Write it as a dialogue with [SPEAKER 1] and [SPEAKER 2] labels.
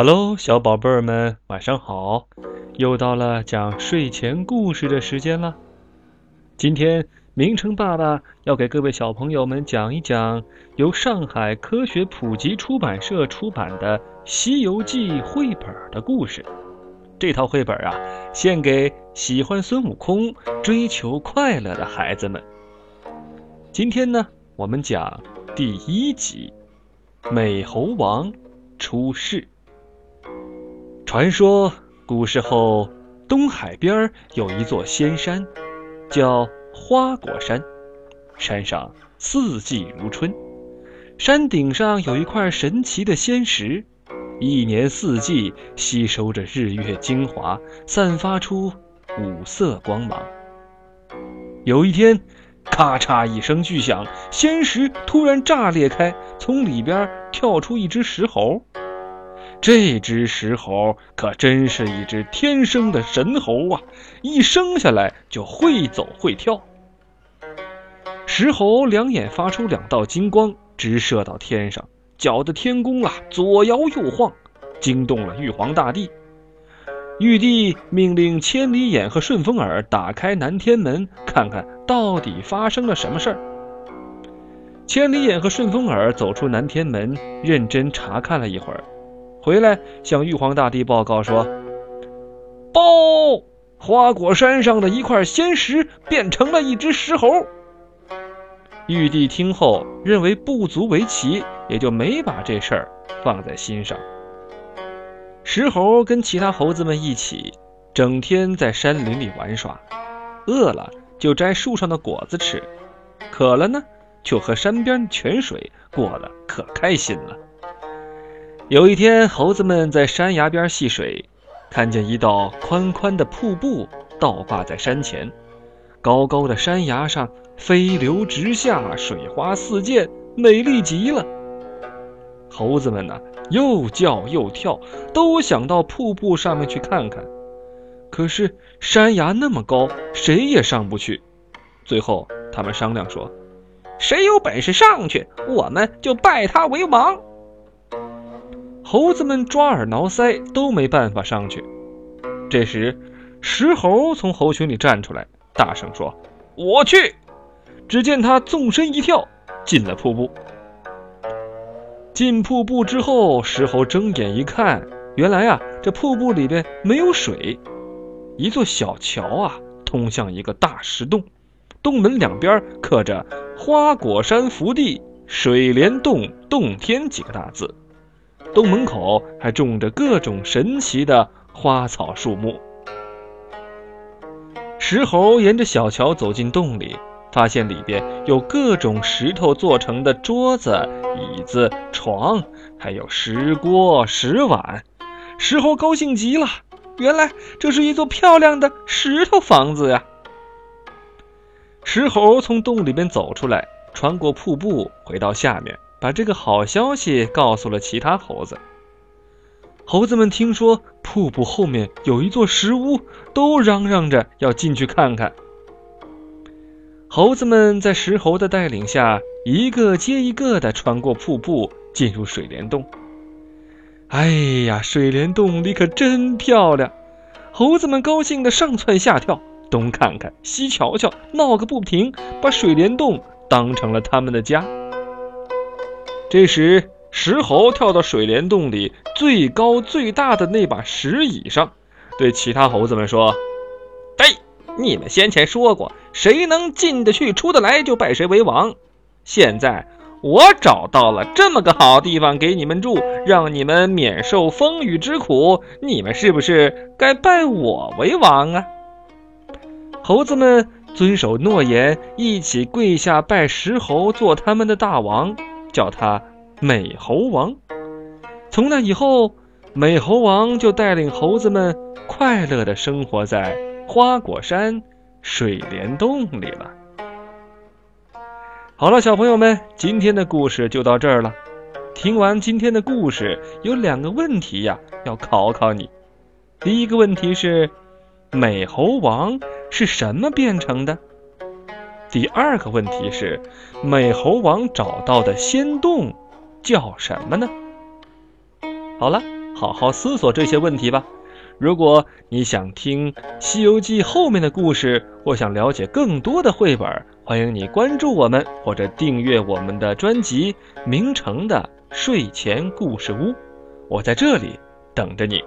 [SPEAKER 1] Hello，小宝贝儿们，晚上好！又到了讲睡前故事的时间了。今天，明成爸爸要给各位小朋友们讲一讲由上海科学普及出版社出版的《西游记》绘本的故事。这套绘本啊，献给喜欢孙悟空、追求快乐的孩子们。今天呢，我们讲第一集《美猴王出世》。传说古时候，东海边有一座仙山，叫花果山。山上四季如春，山顶上有一块神奇的仙石，一年四季吸收着日月精华，散发出五色光芒。有一天，咔嚓一声巨响，仙石突然炸裂开，从里边跳出一只石猴。这只石猴可真是一只天生的神猴啊！一生下来就会走会跳。石猴两眼发出两道金光，直射到天上，搅得天宫啊左摇右晃，惊动了玉皇大帝。玉帝命令千里眼和顺风耳打开南天门，看看到底发生了什么事儿。千里眼和顺风耳走出南天门，认真查看了一会儿。回来向玉皇大帝报告说：“报，花果山上的一块仙石变成了一只石猴。”玉帝听后认为不足为奇，也就没把这事儿放在心上。石猴跟其他猴子们一起，整天在山林里玩耍，饿了就摘树上的果子吃，渴了呢就喝山边泉水，过得可开心了。有一天，猴子们在山崖边戏水，看见一道宽宽的瀑布倒挂在山前，高高的山崖上飞流直下，水花四溅，美丽极了。猴子们呢，又叫又跳，都想到瀑布上面去看看。可是山崖那么高，谁也上不去。最后，他们商量说：“谁有本事上去，我们就拜他为王。”猴子们抓耳挠腮，都没办法上去。这时，石猴从猴群里站出来，大声说：“我去！”只见他纵身一跳，进了瀑布。进瀑布之后，石猴睁眼一看，原来啊，这瀑布里边没有水，一座小桥啊，通向一个大石洞，洞门两边刻着“花果山福地，水帘洞洞天”几个大字。洞门口还种着各种神奇的花草树木。石猴沿着小桥走进洞里，发现里边有各种石头做成的桌子、椅子、床，还有石锅、石碗。石猴高兴极了，原来这是一座漂亮的石头房子呀！石猴从洞里边走出来，穿过瀑布，回到下面。把这个好消息告诉了其他猴子。猴子们听说瀑布后面有一座石屋，都嚷嚷着要进去看看。猴子们在石猴的带领下，一个接一个的穿过瀑布，进入水帘洞。哎呀，水帘洞里可真漂亮！猴子们高兴的上蹿下跳，东看看西瞧瞧，闹个不停，把水帘洞当成了他们的家。这时，石猴跳到水帘洞里最高最大的那把石椅上，对其他猴子们说：“哎，你们先前说过，谁能进得去、出得来，就拜谁为王。现在我找到了这么个好地方给你们住，让你们免受风雨之苦。你们是不是该拜我为王啊？”猴子们遵守诺言，一起跪下拜石猴做他们的大王。叫他美猴王。从那以后，美猴王就带领猴子们快乐的生活在花果山水帘洞里了。好了，小朋友们，今天的故事就到这儿了。听完今天的故事，有两个问题呀，要考考你。第一个问题是，美猴王是什么变成的？第二个问题是，美猴王找到的仙洞叫什么呢？好了，好好思索这些问题吧。如果你想听《西游记》后面的故事，或想了解更多的绘本，欢迎你关注我们或者订阅我们的专辑《明成的睡前故事屋》，我在这里等着你。